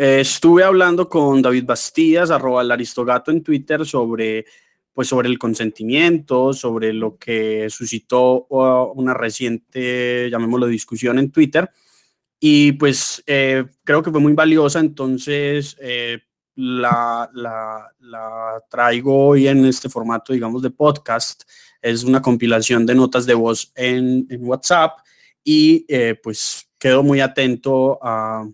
Eh, estuve hablando con David Bastías, arroba el Aristogato en Twitter, sobre, pues, sobre el consentimiento, sobre lo que suscitó una reciente, llamémoslo, discusión en Twitter. Y pues eh, creo que fue muy valiosa, entonces eh, la, la, la, traigo hoy en este formato, digamos, de podcast. Es una compilación de notas de voz en, en WhatsApp y pues quedo muy atento a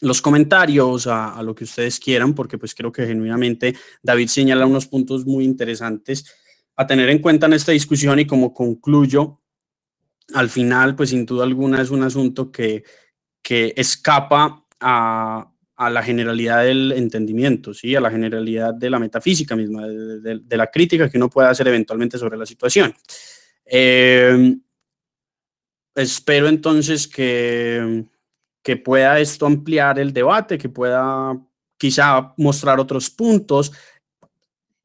los comentarios, a, lo que ustedes quieran, porque pues creo que genuinamente David señala unos puntos muy interesantes a tener en cuenta en esta discusión y como concluyo, al final, pues sin duda alguna es un asunto que, que escapa a, a la generalidad del entendimiento, ¿sí? a la generalidad de la metafísica misma, de, la crítica que uno puede hacer eventualmente sobre la situación. Eh, espero entonces que que pueda esto ampliar el debate, que pueda quizá mostrar otros puntos.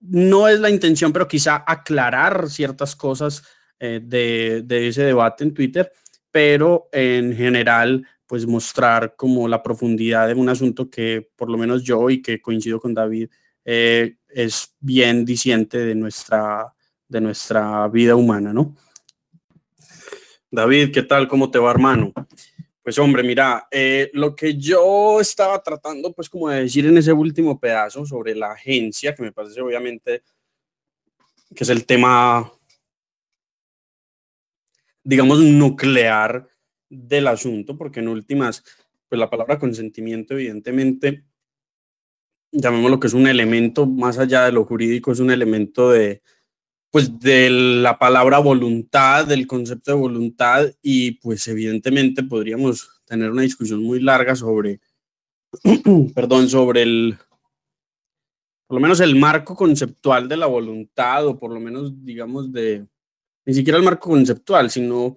No es la intención, pero quizá aclarar ciertas cosas eh, de, ese debate en Twitter, pero en general, pues mostrar como la profundidad de un asunto que por lo menos yo y que coincido con David, eh, es bien diciente de nuestra, de nuestra vida humana, ¿no? David, ¿qué tal? ¿Cómo te va, hermano? Pues hombre, mira, eh, lo que yo estaba tratando pues como de decir en ese último pedazo sobre la agencia, que me parece obviamente que es el tema, digamos, nuclear del asunto, porque en últimas, pues la palabra consentimiento evidentemente, llamémoslo que es un elemento más allá de lo jurídico, es un elemento de, pues de la palabra voluntad, del concepto de voluntad y pues evidentemente podríamos tener una discusión muy larga sobre, perdón, sobre el, por lo menos el marco conceptual de la voluntad o por lo menos digamos de, ni siquiera el marco conceptual, sino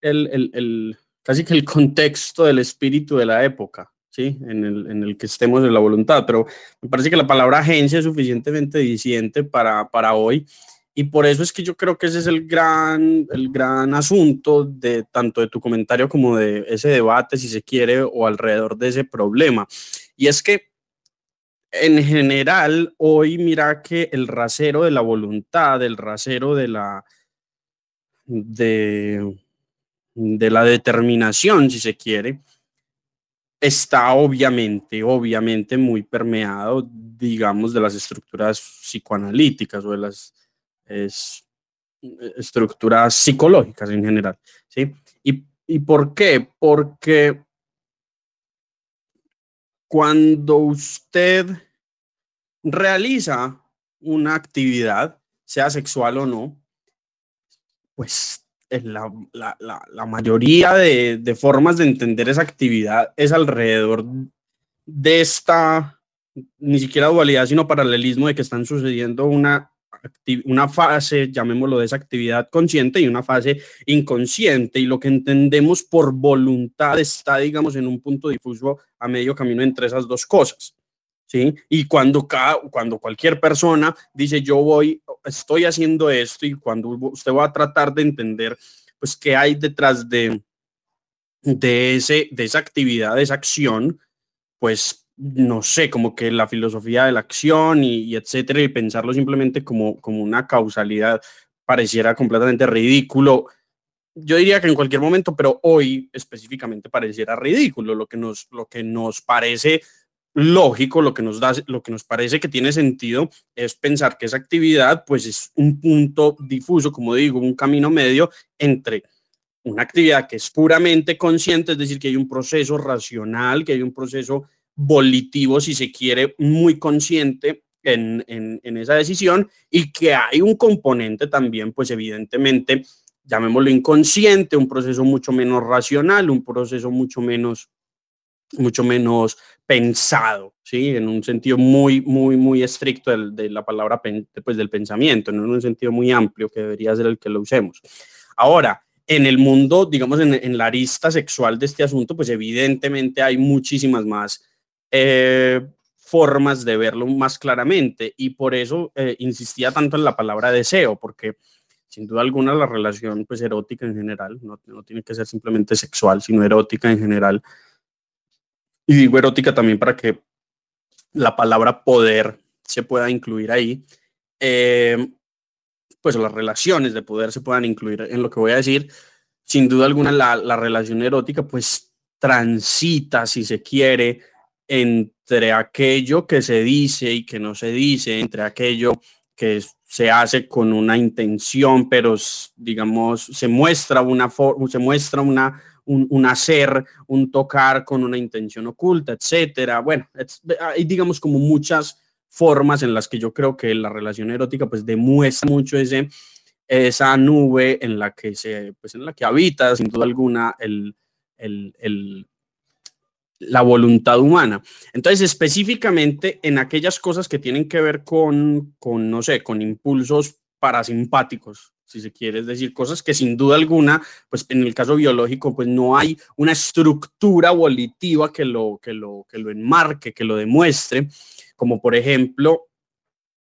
el, el, el casi que el contexto del espíritu de la época. ¿sí? En el, en el que estemos de la voluntad, pero me parece que la palabra agencia es suficientemente diciente para, para hoy y por eso es que yo creo que ese es el gran, el gran asunto de tanto de tu comentario como de ese debate, si se quiere, o alrededor de ese problema. Y es que en general, hoy mira que el rasero de la voluntad, el rasero de la, de, de la determinación, si se quiere, está obviamente, obviamente muy permeado, digamos, de las estructuras psicoanalíticas o de las es estructuras psicológicas en general, ¿sí? ¿Y, ¿Y por qué? Porque cuando usted realiza una actividad, sea sexual o no, pues la, la, la, la mayoría de, de, formas de entender esa actividad es alrededor de esta, ni siquiera dualidad, sino paralelismo de que están sucediendo una una fase, llamémoslo de esa actividad consciente y una fase inconsciente. Y lo que entendemos por voluntad está, digamos, en un punto difuso a medio camino entre esas dos cosas. ¿Sí? Y cuando, cada, cuando cualquier persona dice yo voy, estoy haciendo esto y cuando usted va a tratar de entender, pues, qué hay detrás de, de, ese, de esa actividad, de esa acción, pues no sé, como que la filosofía de la acción y, etcétera, y pensarlo simplemente como, como una causalidad pareciera completamente ridículo. Yo diría que en cualquier momento, pero hoy específicamente pareciera ridículo. Lo que nos, lo que nos parece lógico, lo que nos da, lo que nos parece que tiene sentido es pensar que esa actividad, pues es un punto difuso, como digo, un camino medio entre una actividad que es puramente consciente, es decir, que hay un proceso racional, que hay un proceso volitivo, si se quiere, muy consciente en, en, esa decisión y que hay un componente también, pues evidentemente, llamémoslo inconsciente, un proceso mucho menos racional, un proceso mucho menos mucho menos pensado, ¿sí? En un sentido muy, muy, muy estricto del, de la palabra, pues, del pensamiento, en un sentido muy amplio que debería ser el que lo usemos. Ahora, en el mundo, digamos, en, en la arista sexual de este asunto, pues evidentemente hay muchísimas más eh, formas de verlo más claramente. Y por eso eh, insistía tanto en la palabra deseo, porque sin duda alguna la relación pues erótica en general, no, no tiene que ser simplemente sexual, sino erótica en general, y digo erótica también para que la palabra poder se pueda incluir ahí, eh, pues las relaciones de poder se puedan incluir en lo que voy a decir. Sin duda alguna, la, la relación erótica, pues transita, si se quiere, entre aquello que se dice y que no se dice, entre aquello que se hace con una intención, pero digamos, se muestra una se muestra una, un, hacer, un tocar con una intención oculta, etcétera. Bueno, hay digamos como muchas formas en las que yo creo que la relación erótica pues demuestra mucho ese, esa nube en la que se, pues en la que habita sin duda alguna el, el, la voluntad humana. Entonces, específicamente en aquellas cosas que tienen que ver con, con, no sé, con impulsos parasimpáticos, si se quiere, decir, cosas que sin duda alguna, pues en el caso biológico, pues no hay una estructura volitiva que lo, que lo, que lo enmarque, que lo demuestre, como por ejemplo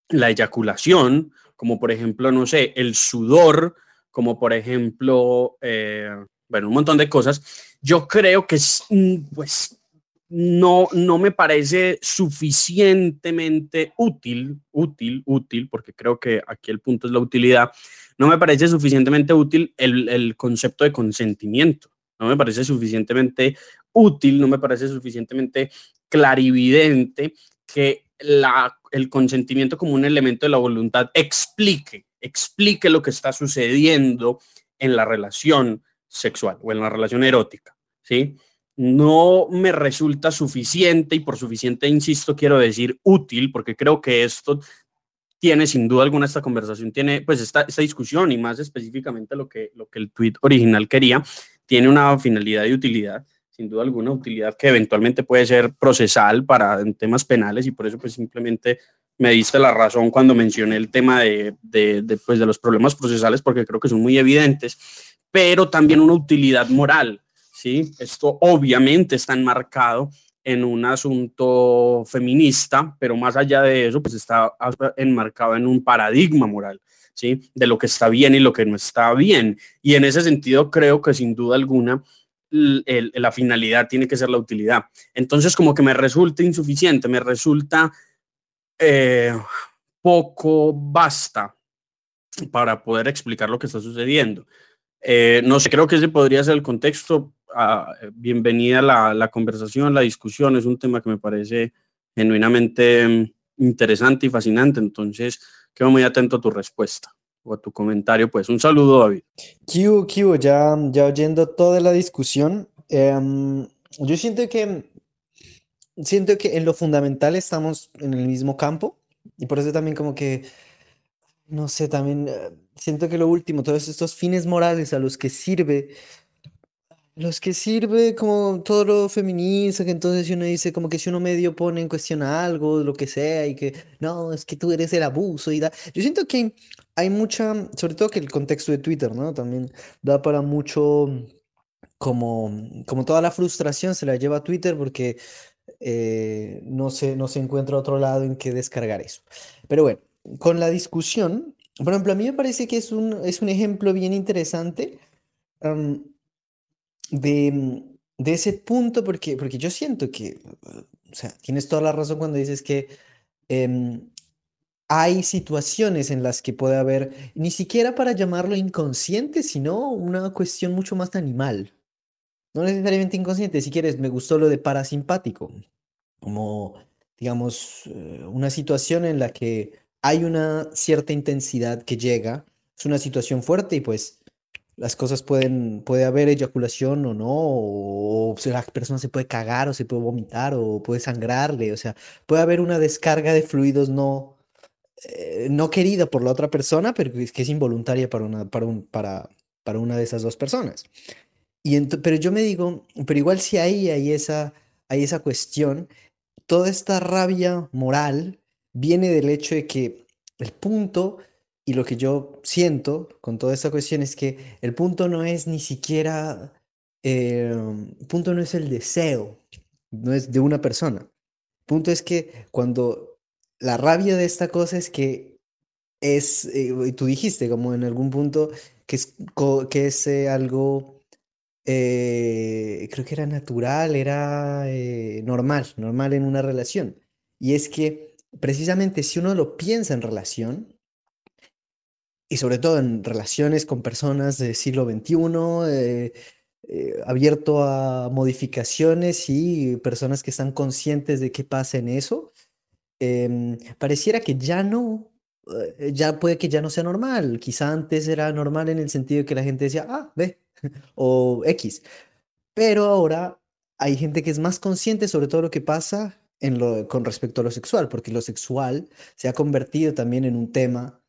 la eyaculación, como por ejemplo, no sé, el sudor, como por ejemplo, eh, bueno, un montón de cosas. Yo creo que es, pues, no, no me parece suficientemente útil, útil, útil, porque creo que aquí el punto es la utilidad, no me parece suficientemente útil el, el concepto de consentimiento, no me parece suficientemente útil, no me parece suficientemente clarividente que la, el consentimiento como un elemento de la voluntad explique, explique lo que está sucediendo en la relación sexual o en la relación erótica, ¿sí? No me resulta suficiente y por suficiente, insisto, quiero decir útil, porque creo que esto tiene sin duda alguna esta conversación, tiene pues esta, esta discusión y más específicamente lo que, lo que el tweet original quería, tiene una finalidad y utilidad, sin duda alguna utilidad que eventualmente puede ser procesal para temas penales y por eso pues simplemente me diste la razón cuando mencioné el tema de, de, de, pues, de los problemas procesales porque creo que son muy evidentes, pero también una utilidad moral ¿sí? Esto obviamente está enmarcado en un asunto feminista, pero más allá de eso, pues está enmarcado en un paradigma moral, ¿sí? De lo que está bien y lo que no está bien. Y en ese sentido creo que sin duda alguna la finalidad tiene que ser la utilidad. Entonces como que me resulta insuficiente, me resulta eh, poco basta para poder explicar lo que está sucediendo. Eh, no sé, creo que ese podría ser el contexto bienvenida la, la, conversación, la discusión. Es un tema que me parece genuinamente mm, interesante y fascinante. Entonces, quedo muy atento a tu respuesta o a tu comentario. Pues un saludo, David. Kiu, Kiu, ya, ya oyendo toda la discusión, em, yo siento que, siento que en lo fundamental estamos en el mismo campo y por eso también como que, no sé, también eh, siento que lo último, todos estos fines morales a los que sirve los que sirve como todo lo feminista, que entonces si uno dice como que si uno medio pone en cuestión algo, lo que sea, y que no, es que tú eres el abuso y da. Yo siento que hay mucha, sobre todo que el contexto de Twitter, ¿no? También da para mucho, como, como toda la frustración se la lleva Twitter porque eh, no, se, no se encuentra otro lado en que descargar eso. Pero bueno, con la discusión, por ejemplo, a mí me parece que es un, es un ejemplo bien interesante de, de ese punto, porque, porque yo siento que, o sea, tienes toda la razón cuando dices que em, hay situaciones en las que puede haber, ni siquiera para llamarlo inconsciente, sino una cuestión mucho más animal. No necesariamente inconsciente, si quieres, me gustó lo de parasimpático, como, digamos, eh, una situación en la que hay una cierta intensidad que llega, es una situación fuerte y pues las cosas pueden, puede haber eyaculación o no, o, la persona se puede cagar o se puede vomitar o puede sangrarle, o sea, puede haber una descarga de fluidos no, eh, no querida por la otra persona, pero que es involuntaria para una, para un, para, para una de esas dos personas. Y pero yo me digo, pero igual si hay, hay, esa, hay esa cuestión, toda esta rabia moral viene del hecho de que el punto y lo que yo siento con toda esta cuestión es que el punto no es ni siquiera, eh, el punto no es el deseo, no es de una persona. El punto es que cuando la rabia de esta cosa es que es, eh, tú dijiste como en algún punto que es, que es eh, algo eh, creo que era natural, era eh, normal, normal en una relación. Y es que precisamente si uno lo piensa en relación, y sobre todo en relaciones con personas del siglo XXI, eh, abierto a modificaciones y personas que están conscientes de qué pasa en eso, em, pareciera que ya no, ya puede que ya no sea normal. Quizá antes era normal en el sentido de que la gente decía, ah, ve, o X. Pero ahora hay gente que es más consciente sobre todo lo que pasa en lo, con respecto a lo sexual, porque lo sexual se ha convertido también en un tema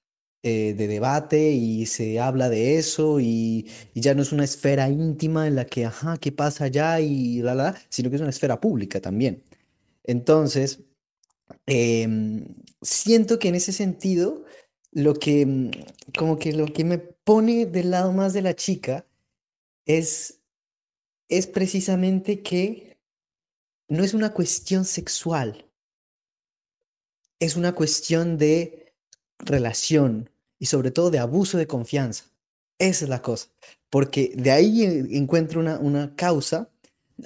eh, de debate y se habla de eso y, ya no es una esfera íntima en la que, ajá, ¿qué pasa allá? Y la, la, sino que es una esfera pública también. Entonces, em, siento que en ese sentido, lo que, mm, como que lo que me pone del lado más de la chica es, es precisamente que no es una cuestión sexual, es una cuestión de relación y sobre todo de abuso de confianza. Esa es la cosa, porque de ahí encuentro una, una causa.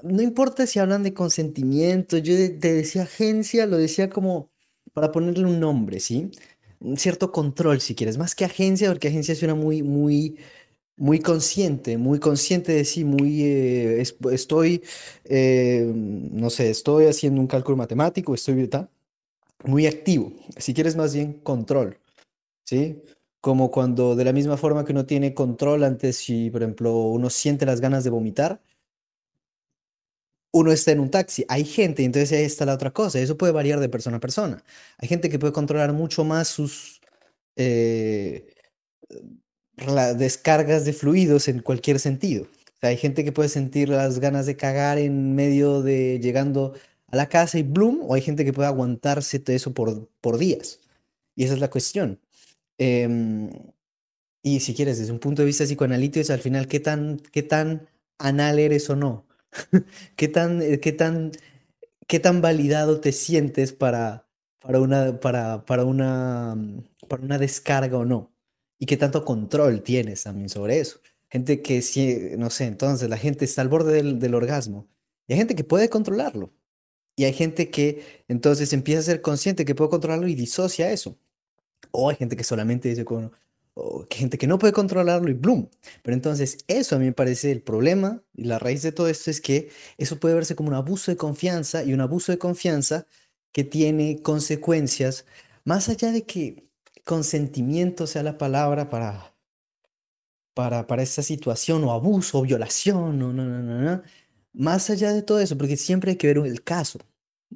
No importa si hablan de consentimiento, yo te decía agencia, lo decía como para ponerle un nombre, ¿sí? Un cierto control, si quieres, más que agencia, porque agencia suena muy, muy, muy consciente, muy consciente de sí, muy, eh, estoy, eh, no sé, estoy haciendo un cálculo matemático, estoy muy activo, si quieres más bien control, ¿sí? Como cuando de la misma forma que uno tiene control antes, si por ejemplo uno siente las ganas de vomitar, uno está en un taxi, hay gente, entonces ahí está la otra cosa, eso puede variar de persona a persona. Hay gente que puede controlar mucho más sus... Eh, descargas de fluidos en cualquier sentido. hay gente que puede sentir las ganas de cagar en medio de llegando a la casa y bloom, o hay gente que puede aguantarse todo eso por días. Y esa es la cuestión. Em, y si quieres, desde un punto de vista psicoanalítico, es al final qué tan, qué tan anal eres o no. ¿Qué tan, eh, qué tan, qué tan validado te sientes para, para, una, para, para, una, para una descarga o no y qué tanto control tienes también sobre eso. Gente que, no sé, entonces la gente está al borde del, orgasmo y hay gente que puede controlarlo. Y hay gente que entonces empieza a ser consciente que puede controlarlo y disocia eso. O hay gente que solamente dice, con, o gente que no puede controlarlo y bloom. Pero entonces eso a mí me parece el problema y la raíz de todo esto es que eso puede verse como un abuso de confianza y un abuso de confianza que tiene consecuencias más allá de que consentimiento sea la palabra para, para, para esta situación, o abuso, o violación, no, no, no, no, Más allá de todo eso, porque siempre hay que ver el caso.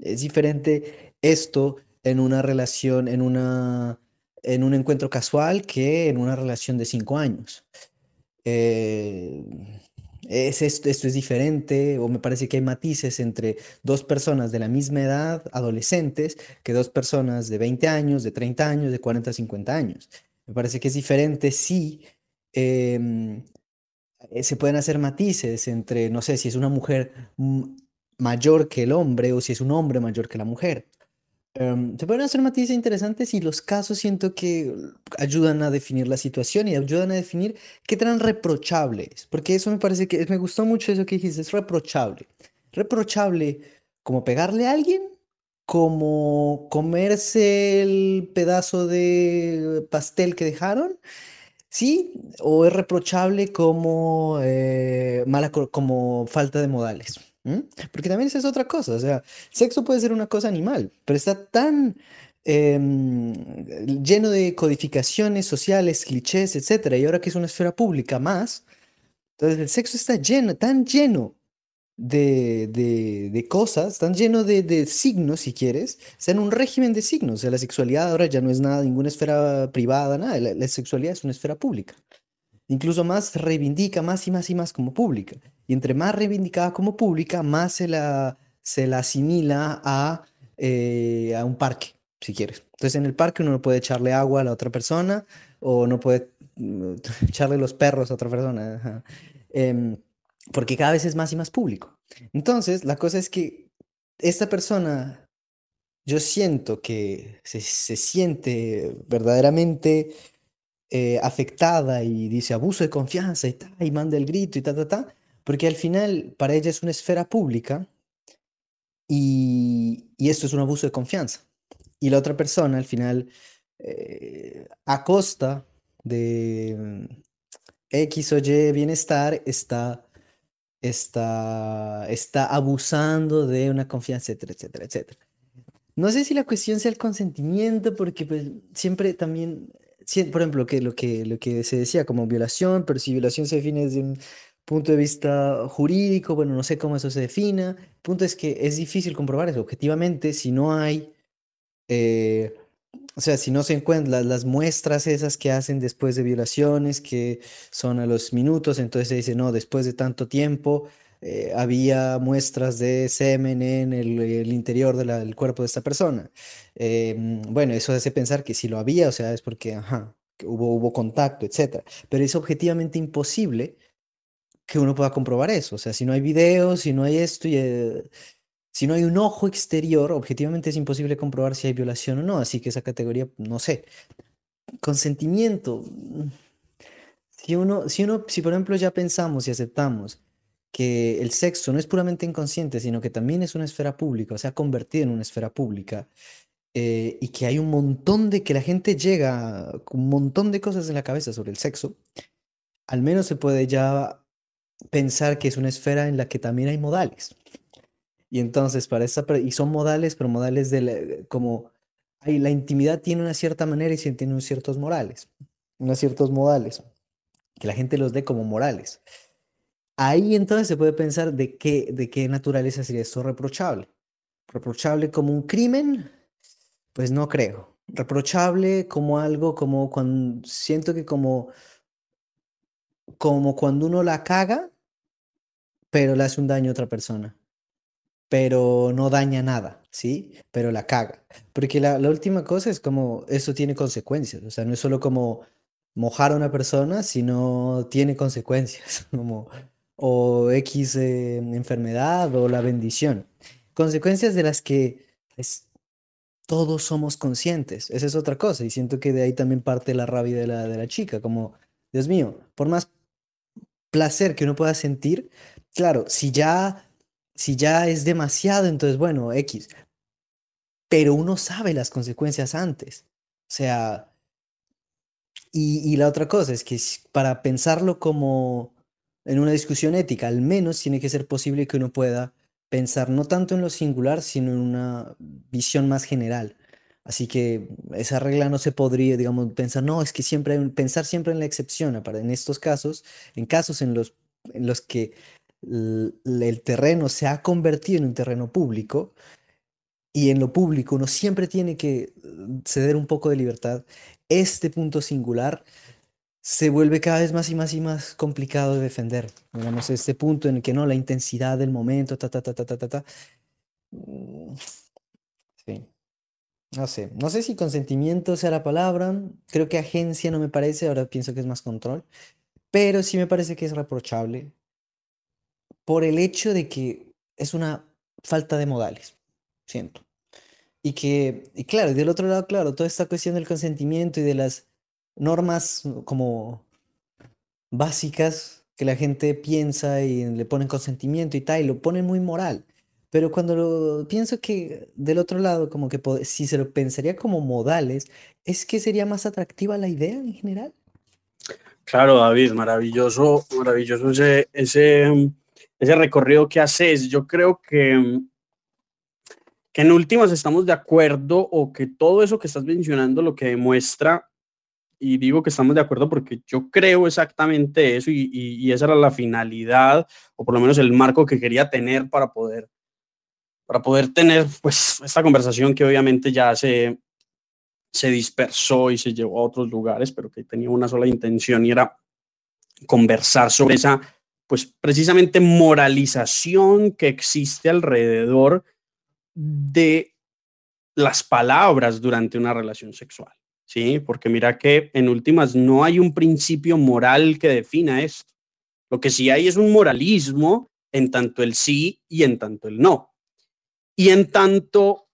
Es diferente esto en una relación, en, una, en un encuentro casual que en una relación de cinco años. Eh, es esto, esto es diferente, o me parece que hay matices entre dos personas de la misma edad, adolescentes, que dos personas de 20 años, de 30 años, de 40, 50 años. Me parece que es diferente si em, eh, se pueden hacer matices entre, no sé, si es una mujer mayor que el hombre o si es un hombre mayor que la mujer. Em, se pueden hacer matices interesantes y los casos siento que ayudan a definir la situación y ayudan a definir qué tan reprochable. Porque eso me parece que me gustó mucho eso que dijiste, es reprochable. Reprochable como pegarle a alguien, como comerse el pedazo de pastel que dejaron, ¿sí? O es reprochable como, eh, mala, como falta de modales. Porque también esa es otra cosa, o sea, sexo puede ser una cosa animal, pero está tan em, lleno de codificaciones sociales, clichés, etcétera, y ahora que es una esfera pública más, entonces el sexo está lleno, tan lleno de, de, cosas, tan lleno de, de, signos, si quieres, está en un régimen de signos, o sea, la sexualidad ahora ya no es nada, ninguna esfera privada, nada, la sexualidad es una esfera pública incluso más reivindica más y más y más como pública. Y entre más reivindicada como pública, más se la, se la asimila a, eh, a un parque, si quieres. Entonces en el parque uno no puede echarle agua a la otra persona o no puede mm, echarle los perros a otra persona, em, porque cada vez es más y más público. Entonces la cosa es que esta persona, yo siento que se, se siente verdaderamente eh, afectada y dice abuso de confianza y, ta, y manda el grito y ta, ta, ta, porque al final para ella es una esfera pública y, y esto es un abuso de confianza. Y la otra persona al final, eh, a costa de mm, X o Y bienestar, está, está, está abusando de una confianza, etcétera, etcétera, etcétera. No sé si la cuestión sea el consentimiento, porque pues, siempre también, por ejemplo, que lo, que lo que se decía como violación, pero si violación se define desde un punto de vista jurídico, bueno, no sé cómo eso se defina. El punto es que es difícil comprobar eso. Objetivamente, si no hay, eh, o sea, si no se encuentran las, muestras esas que hacen después de violaciones, que son a los minutos, entonces se dice, no, después de tanto tiempo, eh, había muestras de semen en el, interior del cuerpo de esta persona. Em, bueno, eso hace pensar que si lo había, o sea, es porque, ajá, hubo, hubo contacto, etc. Pero es objetivamente imposible que uno pueda comprobar eso. O sea, si no hay videos, si no hay esto, eh, si no hay un ojo exterior, objetivamente es imposible comprobar si hay violación o no. Así que esa categoría, no sé. Consentimiento. Si uno, si uno, si por ejemplo ya pensamos y aceptamos que el sexo no es puramente inconsciente, sino que también es una esfera pública, o sea, convertido en una esfera pública, eh, y que hay un montón de, que la gente llega un montón de cosas en la cabeza sobre el sexo, al menos se puede ya pensar que es una esfera en la que también hay modales. Y entonces, para esa, y son modales, pero modales de como, hay, la intimidad tiene una cierta manera y tiene unos ciertos morales, unos ciertos modales, que la gente los dé como morales. Ahí entonces se puede pensar de qué, de qué naturaleza sería esto reprochable. ¿Reprochable como un crimen? Pues no creo. Reprochable como algo como cuando siento que como como cuando uno la caga, pero le hace un daño a otra persona. Pero no daña nada, ¿sí? Pero la caga. Porque la, la última cosa es como, eso tiene consecuencias. O sea, no es solo como mojar a una persona, sino tiene consecuencias. Como o X eh, enfermedad o la bendición. Consecuencias de las que pues, todos somos conscientes. Esa es otra cosa. Y siento que de ahí también parte la rabia de la, de la chica. Como, Dios mío, por más placer que uno pueda sentir, claro, si ya, si ya es demasiado, entonces bueno, X. Pero uno sabe las consecuencias antes. O sea, y, y la otra cosa es que para pensarlo como en una discusión ética, al menos tiene que ser posible que uno pueda pensar no tanto en lo singular, sino en una visión más general. Así que esa regla no se podría, digamos, pensar, no, es que siempre pensar siempre en la excepción, en estos casos, en casos en los, en los que el terreno se ha convertido en un terreno público y en lo público uno siempre tiene que ceder un poco de libertad, este punto singular se vuelve cada vez más y más y más complicado de defender. Digamos, este punto en el que no, la intensidad del momento, ta, ta, ta, ta, ta, ta, ta. Mm, sí. No sé, no sé si consentimiento sea la palabra, creo que agencia no me parece, ahora pienso que es más control, pero sí me parece que es reprochable por el hecho de que es una falta de modales, siento. Y que, y claro, del otro lado, claro, toda esta cuestión del consentimiento y de las normas como básicas que la gente piensa y le ponen consentimiento y tal, y lo ponen muy moral. Pero cuando lo pienso que del otro lado, como que si se lo pensaría como modales, es que sería más atractiva la idea en general. Claro, David, maravilloso, maravilloso ese, ese, ese recorrido que haces. Yo creo que, que en últimas estamos de acuerdo o que todo eso que estás mencionando lo que demuestra y digo que estamos de acuerdo porque yo creo exactamente eso y, y, esa era la finalidad o por lo menos el marco que quería tener para poder para poder tener pues esta conversación que obviamente ya se se dispersó y se llevó a otros lugares pero que tenía una sola intención y era conversar sobre esa pues precisamente moralización que existe alrededor de las palabras durante una relación sexual ¿sí? Porque mira que en últimas no hay un principio moral que defina esto. Lo que sí hay es un moralismo en tanto el sí y en tanto el no. Y en tanto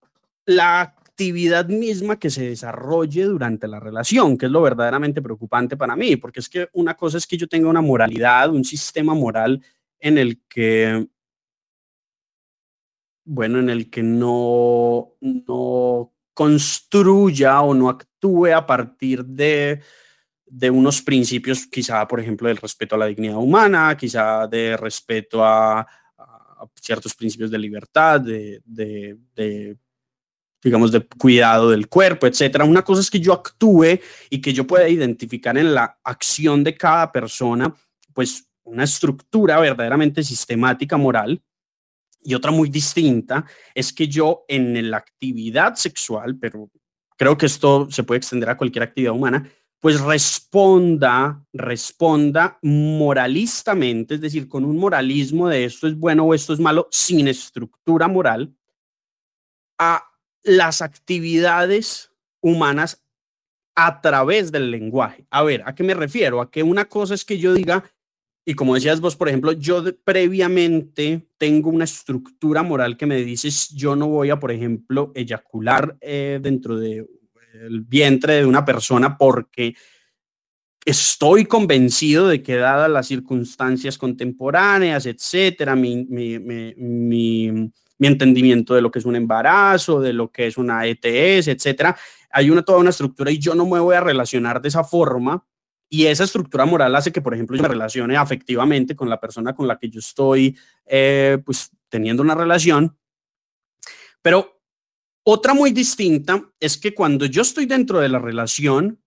la actividad misma que se desarrolle durante la relación, que es lo verdaderamente preocupante para mí, porque es que una cosa es que yo tenga una moralidad, un sistema moral en el que, bueno, en el que no, no construya o no actúe a partir de, de unos principios, quizá, por ejemplo, del respeto a la dignidad humana, quizá de respeto a, ciertos principios de libertad, de, de, digamos, de cuidado del cuerpo, etcétera. Una cosa es que yo actúe y que yo pueda identificar en la acción de cada persona, pues, una estructura verdaderamente sistemática moral. Y otra muy distinta es que yo en la actividad sexual, pero creo que esto se puede extender a cualquier actividad humana, pues responda, responda moralistamente, es decir, con un moralismo de esto es bueno o esto es malo, sin estructura moral, a las actividades humanas a través del lenguaje. A ver, ¿a qué me refiero? A que una cosa es que yo diga, y como decías vos, por ejemplo, yo previamente tengo una estructura moral que me dice, yo no voy a, por ejemplo, eyacular eh, dentro de el vientre de una persona porque estoy convencido de que dadas las circunstancias contemporáneas, etcétera, mi, entendimiento de lo que es un embarazo, de lo que es una ETS, etcétera, hay una toda una estructura y yo no me voy a relacionar de esa forma y esa estructura moral hace que, por ejemplo, yo me relacione afectivamente con la persona con la que yo estoy, eh, pues, teniendo una relación. Pero otra muy distinta es que cuando yo estoy dentro de la relación,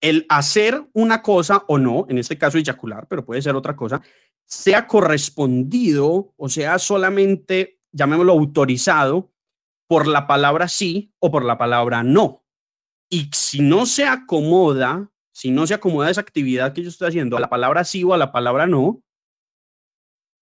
el hacer una cosa o no, en este caso eyacular, pero puede ser otra cosa, sea correspondido o sea solamente, llamémoslo autorizado, por la palabra sí o por la palabra no. Y si no se acomoda, si no se acomoda esa actividad que yo estoy haciendo a la palabra sí o a la palabra no,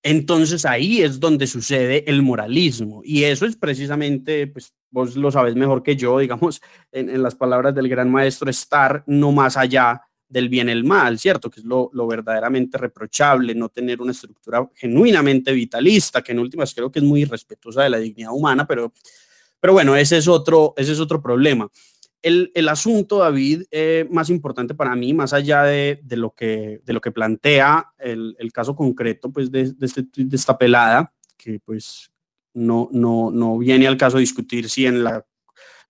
entonces ahí es donde sucede el moralismo. Y eso es precisamente, pues vos lo sabes mejor que yo, digamos, en, las palabras del gran maestro, estar no más allá del bien y el mal, ¿cierto? Que es lo, verdaderamente reprochable, no tener una estructura genuinamente vitalista, que en últimas creo que es muy irrespetuosa de la dignidad humana, pero, pero bueno, ese es otro, ese es otro problema. El, asunto, David, eh, más importante para mí, más allá de, lo, que, de lo que plantea el, caso concreto pues, de, este, de esta pelada, que pues no, no, no viene al caso discutir si en la,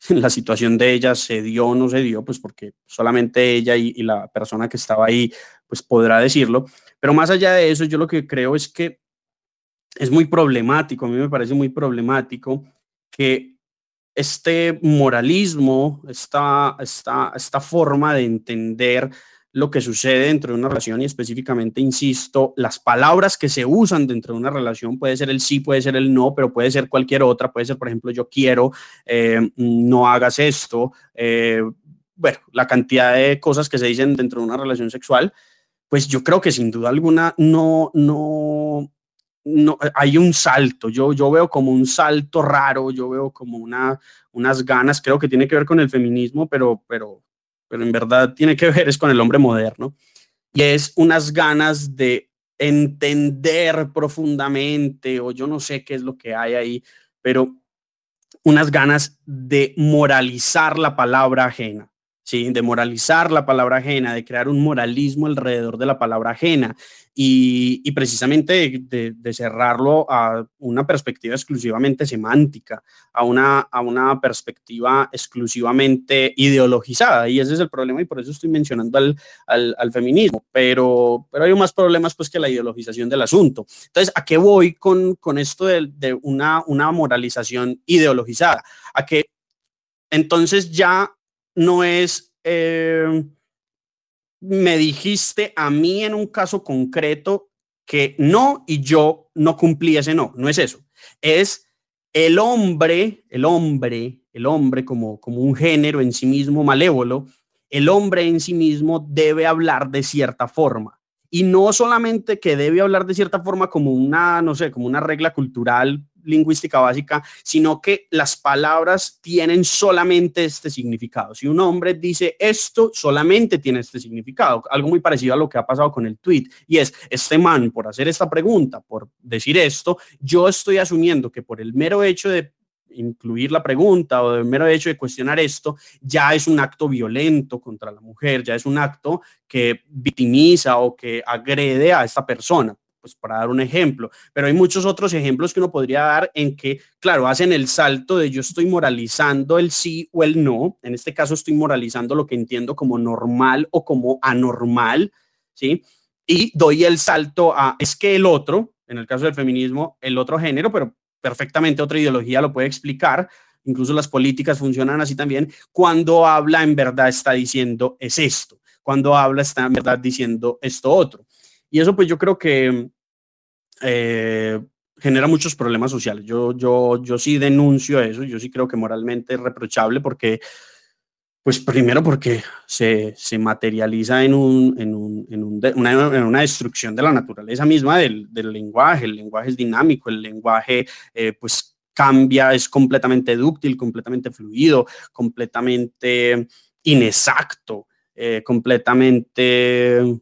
en la situación de ella se dio o no se dio, pues porque solamente ella y, la persona que estaba ahí pues podrá decirlo. Pero más allá de eso, yo lo que creo es que es muy problemático, a mí me parece muy problemático que este moralismo, esta, esta, esta forma de entender lo que sucede dentro de una relación y específicamente, insisto, las palabras que se usan dentro de una relación, puede ser el sí, puede ser el no, pero puede ser cualquier otra, puede ser, por ejemplo, yo quiero, eh, no hagas esto, eh, bueno, la cantidad de cosas que se dicen dentro de una relación sexual, pues yo creo que sin duda alguna no, no, no, hay un salto, yo, yo veo como un salto raro, yo veo como una, unas ganas, creo que tiene que ver con el feminismo, pero, pero pero en verdad tiene que ver es con el hombre moderno, y es unas ganas de entender profundamente, o yo no sé qué es lo que hay ahí, pero unas ganas de moralizar la palabra ajena. ¿sí? de moralizar la palabra ajena, de crear un moralismo alrededor de la palabra ajena y, precisamente de, cerrarlo a una perspectiva exclusivamente semántica, a una, a una perspectiva exclusivamente ideologizada. Y ese es el problema y por eso estoy mencionando al, al, feminismo, pero, pero hay más problemas pues que la ideologización del asunto. Entonces, ¿a qué voy con, con esto de, de una, una moralización ideologizada? A que entonces ya no es, eh, me dijiste a mí en un caso concreto que no y yo no cumplí ese no, no es eso. Es el hombre, el hombre, el hombre como, como un género en sí mismo malévolo, el hombre en sí mismo debe hablar de cierta forma. Y no solamente que debe hablar de cierta forma como una, no sé, como una regla cultural lingüística básica, sino que las palabras tienen solamente este significado. Si un hombre dice esto, solamente tiene este significado. Algo muy parecido a lo que ha pasado con el tweet. Y es, este man, por hacer esta pregunta, por decir esto, yo estoy asumiendo que por el mero hecho de incluir la pregunta o el mero hecho de cuestionar esto, ya es un acto violento contra la mujer, ya es un acto que victimiza o que agrede a esta persona pues para dar un ejemplo, pero hay muchos otros ejemplos que uno podría dar en que, claro, hacen el salto de yo estoy moralizando el sí o el no, en este caso estoy moralizando lo que entiendo como normal o como anormal, ¿sí? Y doy el salto a, es que el otro, en el caso del feminismo, el otro género, pero perfectamente otra ideología lo puede explicar, incluso las políticas funcionan así también, cuando habla en verdad está diciendo es esto, cuando habla está en verdad diciendo esto otro. Y eso pues yo creo que eh, genera muchos problemas sociales. Yo, yo, yo sí denuncio eso, yo sí creo que moralmente es reprochable porque, pues primero porque se, se materializa en, un, en, un, en, un, una, destrucción de la naturaleza misma del, del, lenguaje. El lenguaje es dinámico, el lenguaje eh, pues cambia, es completamente dúctil, completamente fluido, completamente inexacto, eh, completamente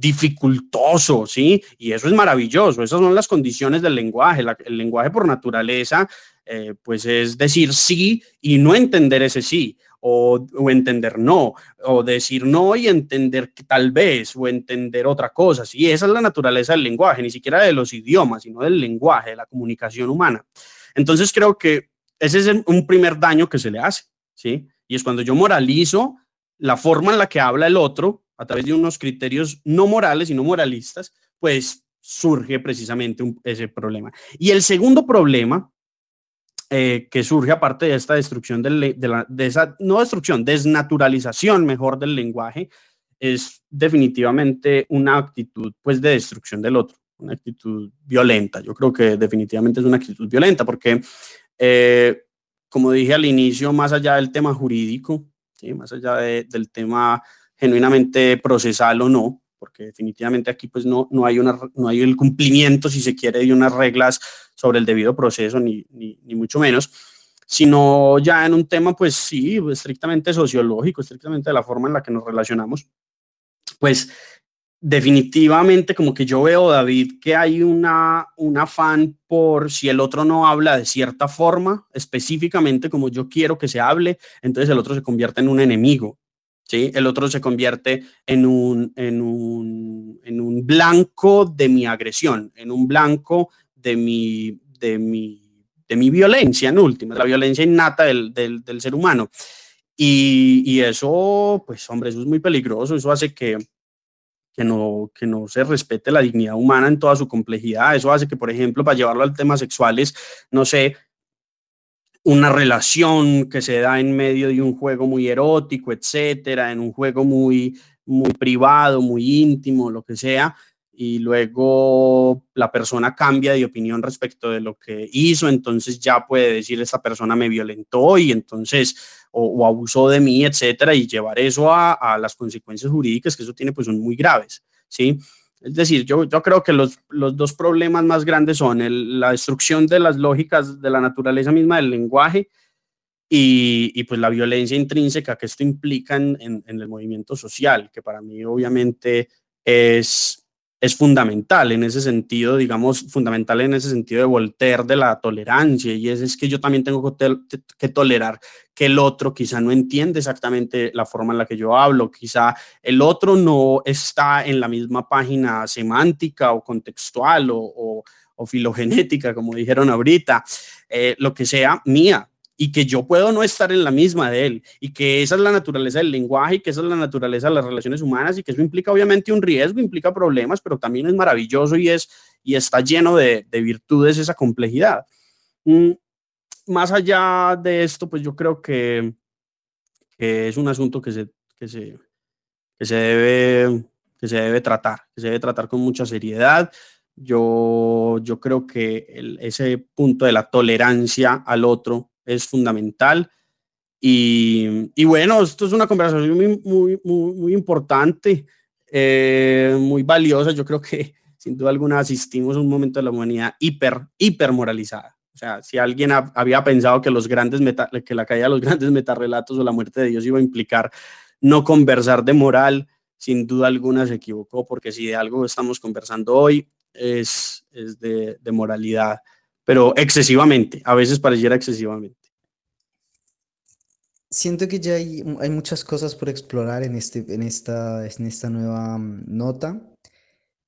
dificultoso, ¿sí? Y eso es maravilloso, esas son las condiciones del lenguaje. el lenguaje por naturaleza, eh, pues es decir sí y no entender ese sí, o, entender no, o decir no y entender que tal vez, o entender otra cosa, ¿sí? Esa es la naturaleza del lenguaje, ni siquiera de los idiomas, sino del lenguaje, de la comunicación humana. Entonces creo que ese es un primer daño que se le hace, ¿sí? Y es cuando yo moralizo la forma en la que habla el otro, a través de unos criterios no morales y no moralistas, pues surge precisamente ese problema. Y el segundo problema eh, que surge aparte de esta destrucción, de, la, de esa, no destrucción, desnaturalización mejor del lenguaje, es definitivamente una actitud pues de destrucción del otro, una actitud violenta. Yo creo que definitivamente es una actitud violenta porque, eh, como dije al inicio, más allá del tema jurídico, ¿sí? más allá del tema genuinamente procesal o no, porque definitivamente aquí pues no, no, hay una, no hay el cumplimiento, si se quiere, de unas reglas sobre el debido proceso, ni, ni, mucho menos, sino ya en un tema pues sí, estrictamente sociológico, estrictamente de la forma en la que nos relacionamos, pues definitivamente como que yo veo, David, que hay una, un afán por si el otro no habla de cierta forma, específicamente como yo quiero que se hable, entonces el otro se convierte en un enemigo. ¿Sí? El otro se convierte en un, en un, en un blanco de mi agresión, en un blanco de mi, de mi, de mi violencia, en última, la violencia innata del, del, del ser humano. Y, y, eso, pues hombre, eso es muy peligroso, eso hace que, que no, que no se respete la dignidad humana en toda su complejidad, eso hace que, por ejemplo, para llevarlo al tema sexuales, no sé, una relación que se da en medio de un juego muy erótico, etcétera, en un juego muy, muy privado, muy íntimo, lo que sea, y luego la persona cambia de opinión respecto de lo que hizo, entonces ya puede decir esa persona me violentó y entonces o, abusó de mí, etcétera, y llevar eso a, a, las consecuencias jurídicas que eso tiene pues son muy graves, ¿sí? Es decir, yo, yo creo que los, los dos problemas más grandes son la destrucción de las lógicas de la naturaleza misma del lenguaje y, y pues la violencia intrínseca que esto implica en, en el movimiento social, que para mí obviamente es, es fundamental en ese sentido, digamos, fundamental en ese sentido de Voltaire de la tolerancia, y es, es que yo también tengo que, tolerar que el otro quizá no entiende exactamente la forma en la que yo hablo, quizá el otro no está en la misma página semántica o contextual o, o, filogenética, como dijeron ahorita, eh, lo que sea mía, y que yo puedo no estar en la misma de él y que esa es la naturaleza del lenguaje y que esa es la naturaleza de las relaciones humanas y que eso implica obviamente un riesgo, implica problemas, pero también es maravilloso y, es, y está lleno de, de virtudes esa complejidad. Mm, más allá de esto, pues yo creo que, que es un asunto que se, que se, que se, debe, que se debe tratar, que se debe tratar con mucha seriedad. Yo, yo creo que el, ese punto de la tolerancia al otro es fundamental. Y, y, bueno, esto es una conversación muy, muy, muy, importante, eh, muy valiosa. Yo creo que sin duda alguna asistimos a un momento de la humanidad hiper, hiper moralizada. O sea, si alguien había pensado que, los grandes meta, que la caída de los grandes metarrelatos o la muerte de Dios iba a implicar no conversar de moral, sin duda alguna se equivocó, porque si de algo estamos conversando hoy es, es de, de moralidad pero excesivamente, a veces pareciera excesivamente. Siento que ya hay, hay muchas cosas por explorar en, este, en, esta, en esta nueva mm, nota.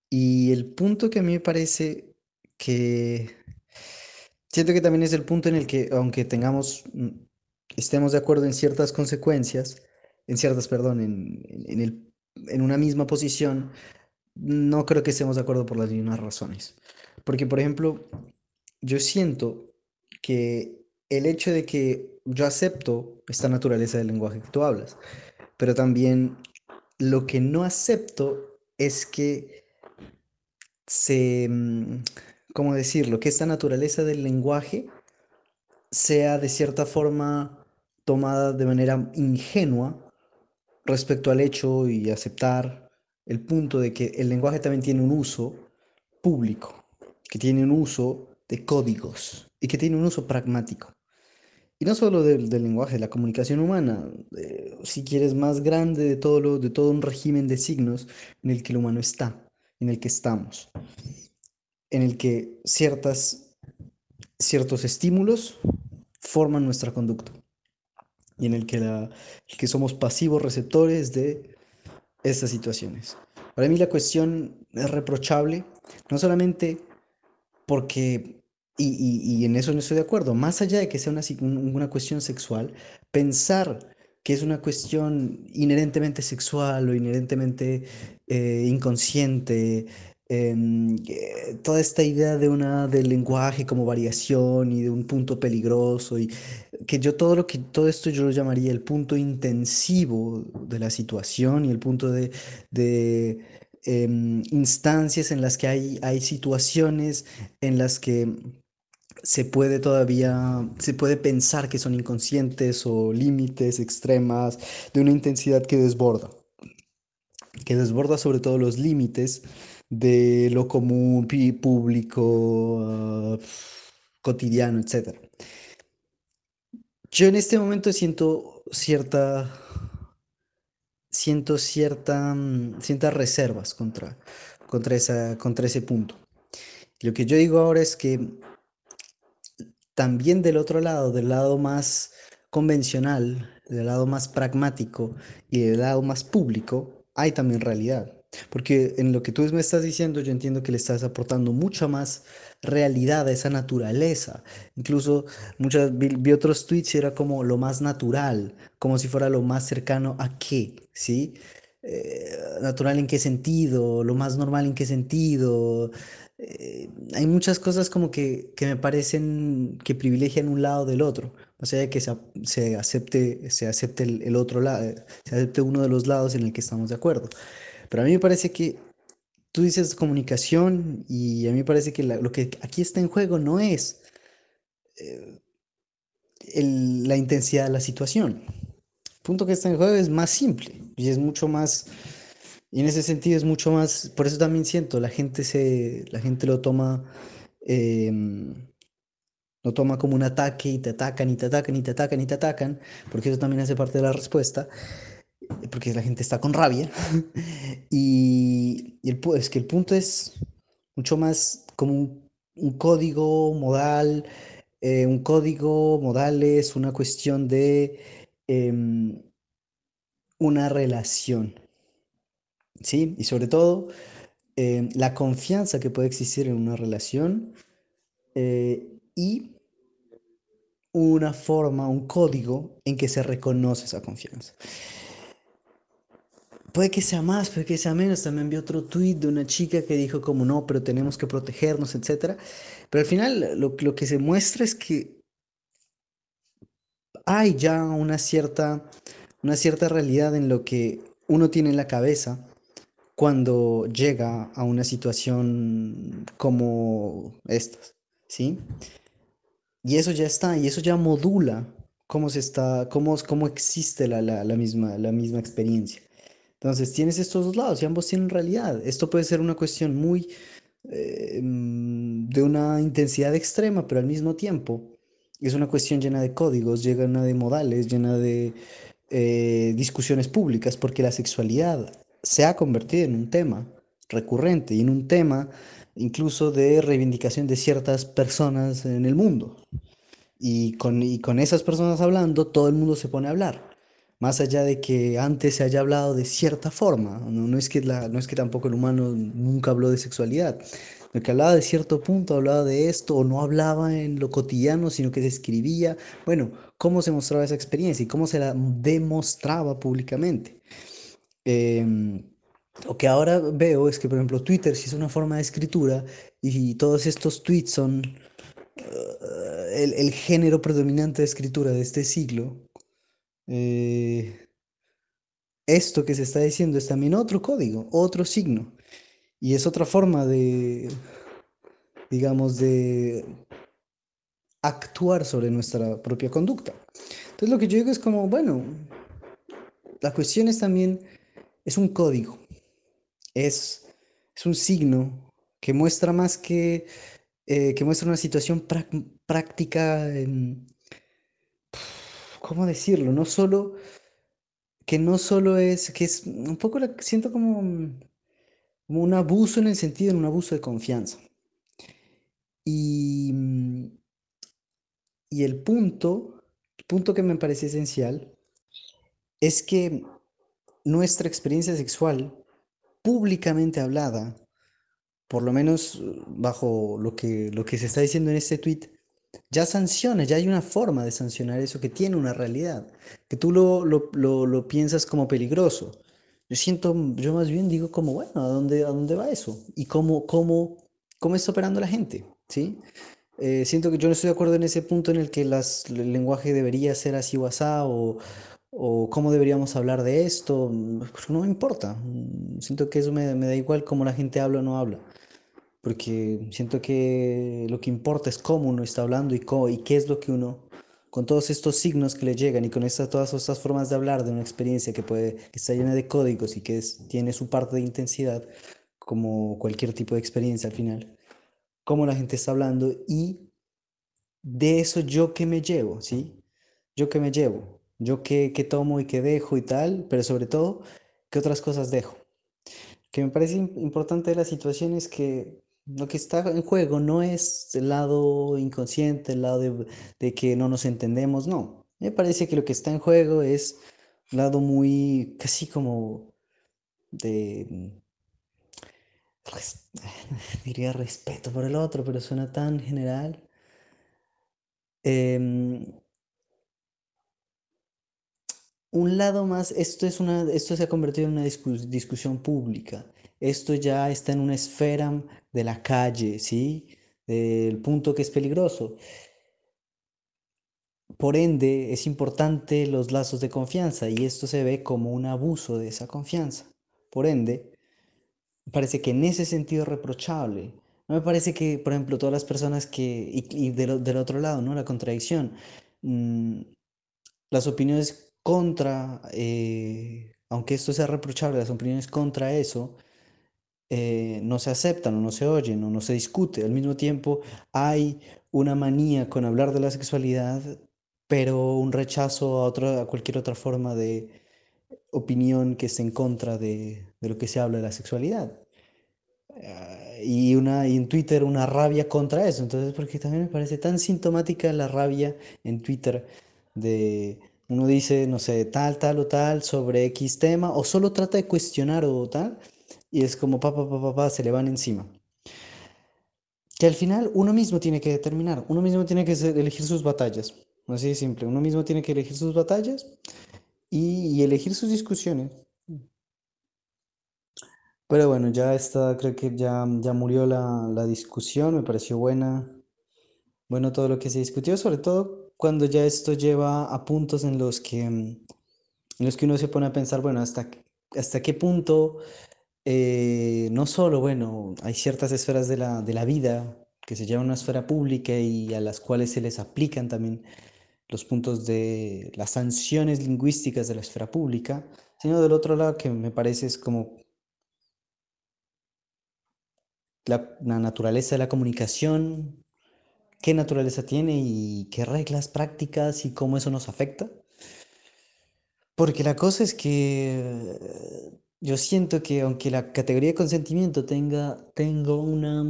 Y el punto que a mí me parece que... Siento que también es el punto en el que, aunque tengamos, mm, estemos de acuerdo en ciertas consecuencias, en ciertas, perdón, en, en, el, en una misma posición, no creo que estemos de acuerdo por las mismas razones. Porque, por ejemplo, yo siento que el hecho de que yo acepto esta naturaleza del lenguaje que tú hablas, pero también lo que no acepto es que se, mm, ¿cómo decirlo? Que esta naturaleza del lenguaje sea de cierta forma tomada de manera ingenua respecto al hecho y aceptar el punto de que el lenguaje también tiene un uso público, que tiene un uso de códigos y que tiene un uso pragmático. Y no solo del, lenguaje, de la comunicación humana, si quieres, más grande de todo, lo, de todo un régimen de signos en el que el humano está, en el que estamos, en el que ciertas, ciertos estímulos forman nuestra conducta y en el que, la, que somos pasivos receptores de estas situaciones. Para mí la cuestión es reprochable, no solamente porque y, en eso no estoy de acuerdo. Más allá de que sea una, una cuestión sexual, pensar que es una cuestión inherentemente sexual o inherentemente eh, inconsciente, em, toda esta idea de una del lenguaje como variación y de un punto peligroso y que yo todo lo que todo esto yo lo llamaría el punto intensivo de la situación y el punto de, de em, instancias en las que hay, hay situaciones en las que se puede todavía, se puede pensar que son inconscientes o límites extremas de una intensidad que desborda, que desborda sobre todo los límites de lo común, público, ah, cotidiano, etc. Yo en este momento siento cierta, siento cierta, mm, ciertas reservas contra, contra, esa, contra ese punto. Lo que yo digo ahora es que también del otro lado, del lado más convencional, del lado más pragmático y del lado más público, hay también realidad. Porque en lo que tú me estás diciendo, yo entiendo que le estás aportando mucha más realidad a esa naturaleza. Incluso muchas, vi, otros tweets y era como lo más natural, como si fuera lo más cercano a qué, ¿sí? Eh, natural en qué sentido, lo más normal en qué sentido, eh, hay muchas cosas como que, que, me parecen que privilegian un lado del otro. O sea, que se, se acepte, se acepte el, otro lado, se acepte uno de los lados en el que estamos de acuerdo. Pero a mí me parece que tú dices comunicación y a mí me parece que lo que aquí está en juego no es eh, la intensidad de la situación. El punto que está en juego es más simple y es mucho más y en ese sentido es mucho más, por eso también siento, la gente, se, la gente lo toma, lo toma como un ataque y te atacan y te atacan y te atacan y te atacan, porque eso también hace parte de la respuesta, porque la gente está con rabia. y, el, es que el punto es mucho más como un, código modal, eh, un código modal es una cuestión de em, una relación ¿sí? Y sobre todo, eh, la confianza que puede existir en una relación eh, y una forma, un código en que se reconoce esa confianza. Puede que sea más, puede que sea menos. También vi otro tweet de una chica que dijo como no, pero tenemos que protegernos, etc. Pero al final lo, lo que se muestra es que hay ya una cierta, una cierta realidad en lo que uno tiene en la cabeza cuando llega a una situación como estas, ¿sí? Y eso ya está, y eso ya modula cómo se está, cómo, cómo existe la, misma, la misma experiencia. Entonces, tienes estos dos lados y ambos tienen realidad. Esto puede ser una cuestión muy eh, de una intensidad extrema, pero al mismo tiempo es una cuestión llena de códigos, llena de modales, llena de eh, discusiones públicas, porque la sexualidad se ha convertido en un tema recurrente y en un tema incluso de reivindicación de ciertas personas en el mundo. Y con, con esas personas hablando, todo el mundo se pone a hablar. más allá de que antes se haya hablado de cierta forma, no, es, que la, no es que tampoco el humano nunca habló de sexualidad, el que hablaba de cierto punto, hablaba de esto, o no hablaba en lo cotidiano, sino que se escribía, bueno, cómo se mostraba esa experiencia y cómo se la demostraba públicamente. Em, lo que ahora veo es que, por ejemplo, Twitter sí es una forma de escritura y todos estos tweets son eh, el, género predominante de escritura de este siglo, eh, esto que se está diciendo es también otro código, otro signo. Y es otra forma de, digamos, de actuar sobre nuestra propia conducta. Entonces lo que yo digo es como, bueno, la cuestión es también, es un código, es, es un signo que muestra más que, eh, que muestra una situación práctica en, ¿cómo decirlo? No solo, que no solo es, que es un poco, la, siento como, como un abuso en el sentido, de un abuso de confianza. Y, y el punto, el punto que me parece esencial, es que nuestra experiencia sexual, públicamente hablada, por lo menos bajo lo que, lo que se está diciendo en este tweet, ya sanciona, ya hay una forma de sancionar eso que tiene una realidad, que tú lo, lo, piensas como peligroso. Yo siento, yo más bien digo como, bueno, ¿a dónde, a dónde va eso? ¿Y cómo, cómo, cómo está operando la gente? ¿Sí? Eh, siento que yo no estoy de acuerdo en ese punto en el que el lenguaje debería ser así o o, o cómo deberíamos hablar de esto, pues no me importa. Siento que eso me, me da igual cómo la gente habla o no habla porque siento que lo que importa es cómo uno está hablando y, cómo, y qué es lo que uno, con todos estos signos que le llegan y con estas, todas estas formas de hablar de una experiencia que, puede, que está llena de códigos y que tiene su parte de intensidad, como cualquier tipo de experiencia al final, cómo la gente está hablando y de eso yo que me llevo, ¿sí? Yo que me llevo, yo que, que tomo y que dejo y tal, pero sobre todo, qué otras cosas dejo. Que me parece importante de la situación es que lo que está en juego no es el lado inconsciente, el lado de, que no nos entendemos, no. Me parece que lo que está en juego es un lado muy, casi como de, diría respeto por el otro, pero suena tan general. Em, un lado más, esto, es una, esto se ha convertido en una discusión pública esto ya está en una esfera de la calle, ¿sí? Del punto que es peligroso. Por ende, es importante los lazos de confianza y esto se ve como un abuso de esa confianza. Por ende, parece que en ese sentido es reprochable. No me parece que, por ejemplo, todas las personas que, y, del, otro lado, ¿no? La contradicción, mm, las opiniones contra, eh, aunque esto sea reprochable, las opiniones contra eso, eh, no se aceptan o no se oyen o no se discute. Al mismo tiempo hay una manía con hablar de la sexualidad, pero un rechazo a, otra, a cualquier otra forma de opinión que esté en contra de, lo que se habla de la sexualidad. Eh, y, una, y en Twitter una rabia contra eso. Entonces, porque también me parece tan sintomática la rabia en Twitter de uno dice, no sé, tal, tal o tal sobre X tema, o solo trata de cuestionar o tal, y es como papá, papá, papá, se le van encima. Que al final uno mismo tiene que determinar, uno mismo tiene que elegir sus batallas. Así de simple, uno mismo tiene que elegir sus batallas y, elegir sus discusiones. Pero bueno, ya está, creo que ya, ya murió la, la discusión, me pareció buena. Bueno, todo lo que se discutió, sobre todo cuando ya esto lleva a puntos en los que, en los que uno se pone a pensar, bueno, hasta, hasta qué punto eh, no solo, bueno, hay ciertas esferas de la, de la vida que se llaman una esfera pública y a las cuales se les aplican también los puntos de las sanciones lingüísticas de la esfera pública, sino del otro lado que me parece es como la naturaleza de la comunicación, qué naturaleza tiene y qué reglas prácticas y cómo eso nos afecta. Porque la cosa es que yo siento que aunque la categoría de consentimiento tenga, tenga una,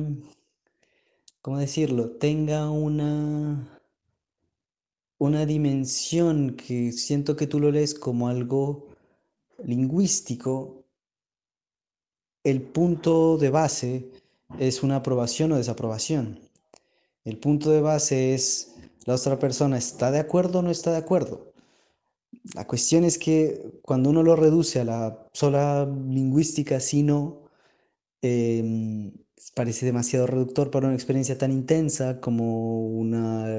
¿cómo decirlo? Tenga una, una dimensión que siento que tú lo lees como algo lingüístico, el punto de base es una aprobación o desaprobación. El punto de base es la otra persona está de acuerdo o no está de acuerdo. La cuestión es que cuando uno lo reduce a la sola lingüística, sino em, parece demasiado reductor para una experiencia tan intensa como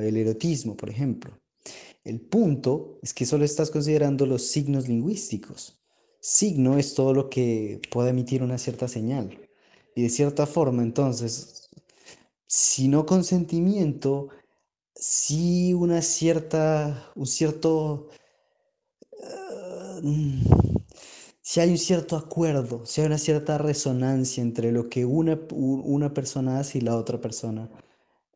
el erotismo, por ejemplo. El punto es que solo estás considerando los signos lingüísticos. Signo es todo lo que puede emitir una cierta señal. Y de cierta forma, entonces, si no consentimiento, si una cierta, un cierto, uh, si hay un cierto acuerdo, si hay una cierta resonancia entre lo que una, una persona hace y la otra persona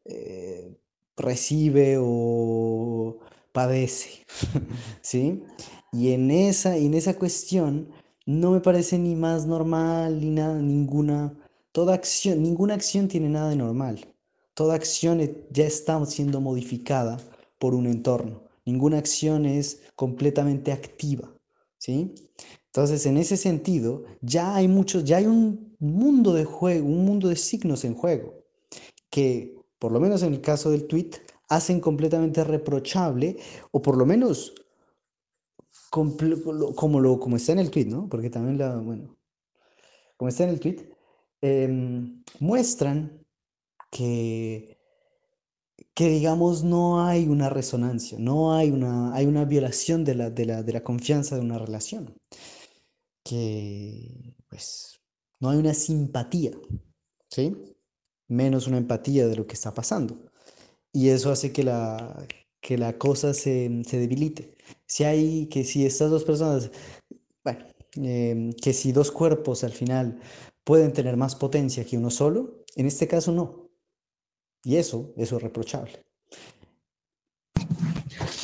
eh, recibe o padece, ¿sí? Y en esa, en esa cuestión no me parece ni más normal ni nada, ninguna, toda acción, ninguna acción tiene nada de normal. Toda acción ya está siendo modificada por un entorno. Ninguna acción es completamente activa, ¿sí? Entonces, en ese sentido, ya hay muchos, ya hay un mundo de juego, un mundo de signos en juego que, por lo menos en el caso del tweet, hacen completamente reprochable, o por lo menos como, lo, como está en el tweet, ¿no? Porque también la, bueno, como está en el tweet, em, muestran que, que, digamos, no hay una resonancia, no hay una, hay una violación de la, de la, de la confianza de una relación, que, pues, no hay una simpatía. Menos una empatía de lo que está pasando y eso hace que la, que la cosa se, se debilite. Si hay, que si estas dos personas, bueno, em, que si dos cuerpos al final pueden tener más potencia que uno solo, en este caso no. Y eso, es reprochable.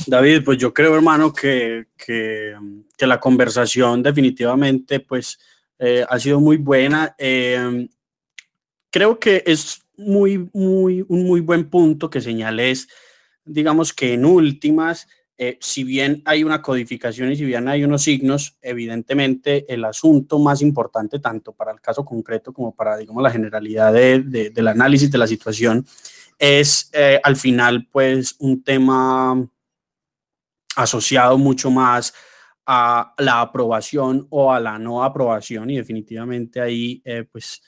David, pues yo creo, hermano, que, que, que la conversación definitivamente pues, eh, ha sido muy buena. Em, creo que es muy, muy, un muy buen punto que señales, digamos que en últimas, eh, si bien hay una codificación y si bien hay unos signos, evidentemente el asunto más importante, tanto para el caso concreto como para, digamos, la generalidad de, del análisis de la situación, es eh, al final, pues, un tema asociado mucho más a la aprobación o a la no aprobación. Y definitivamente ahí, eh, pues,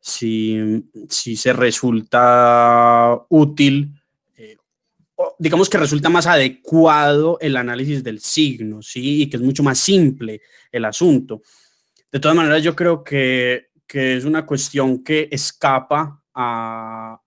si, si se resulta útil, digamos que resulta más adecuado el análisis del signo, ¿sí? Y que es mucho más simple el asunto. De todas maneras, yo creo que, que es una cuestión que escapa a,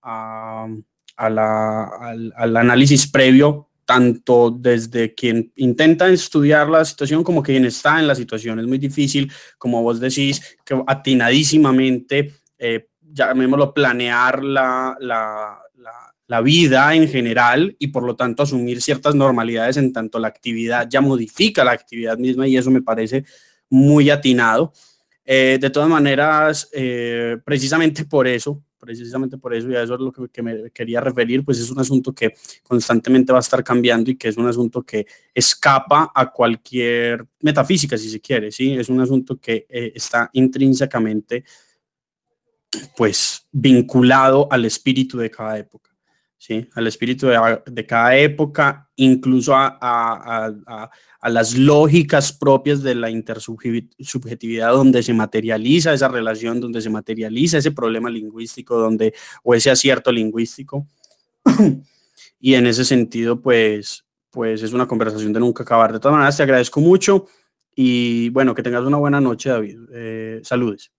la, al, al análisis previo tanto desde quien intenta estudiar la situación como quien está en la situación. Es muy difícil, como vos decís, que atinadísimamente eh, llamémoslo, planear la, la, la, vida en general y por lo tanto asumir ciertas normalidades en tanto la actividad ya modifica la actividad misma y eso me parece muy atinado. Eh, de todas maneras, eh, precisamente por eso, precisamente por eso, y a eso es lo que, me quería referir, pues es un asunto que constantemente va a estar cambiando y que es un asunto que escapa a cualquier metafísica, si se quiere, ¿sí? Es un asunto que eh, está intrínsecamente pues vinculado al espíritu de cada época, ¿sí? Al espíritu de, cada época, incluso a, a, a, las lógicas propias de la intersubjetividad donde se materializa esa relación, donde se materializa ese problema lingüístico, donde, o ese acierto lingüístico. y en ese sentido, pues, pues es una conversación de nunca acabar. De todas maneras, te agradezco mucho y bueno, que tengas una buena noche, David. Eh, saludes.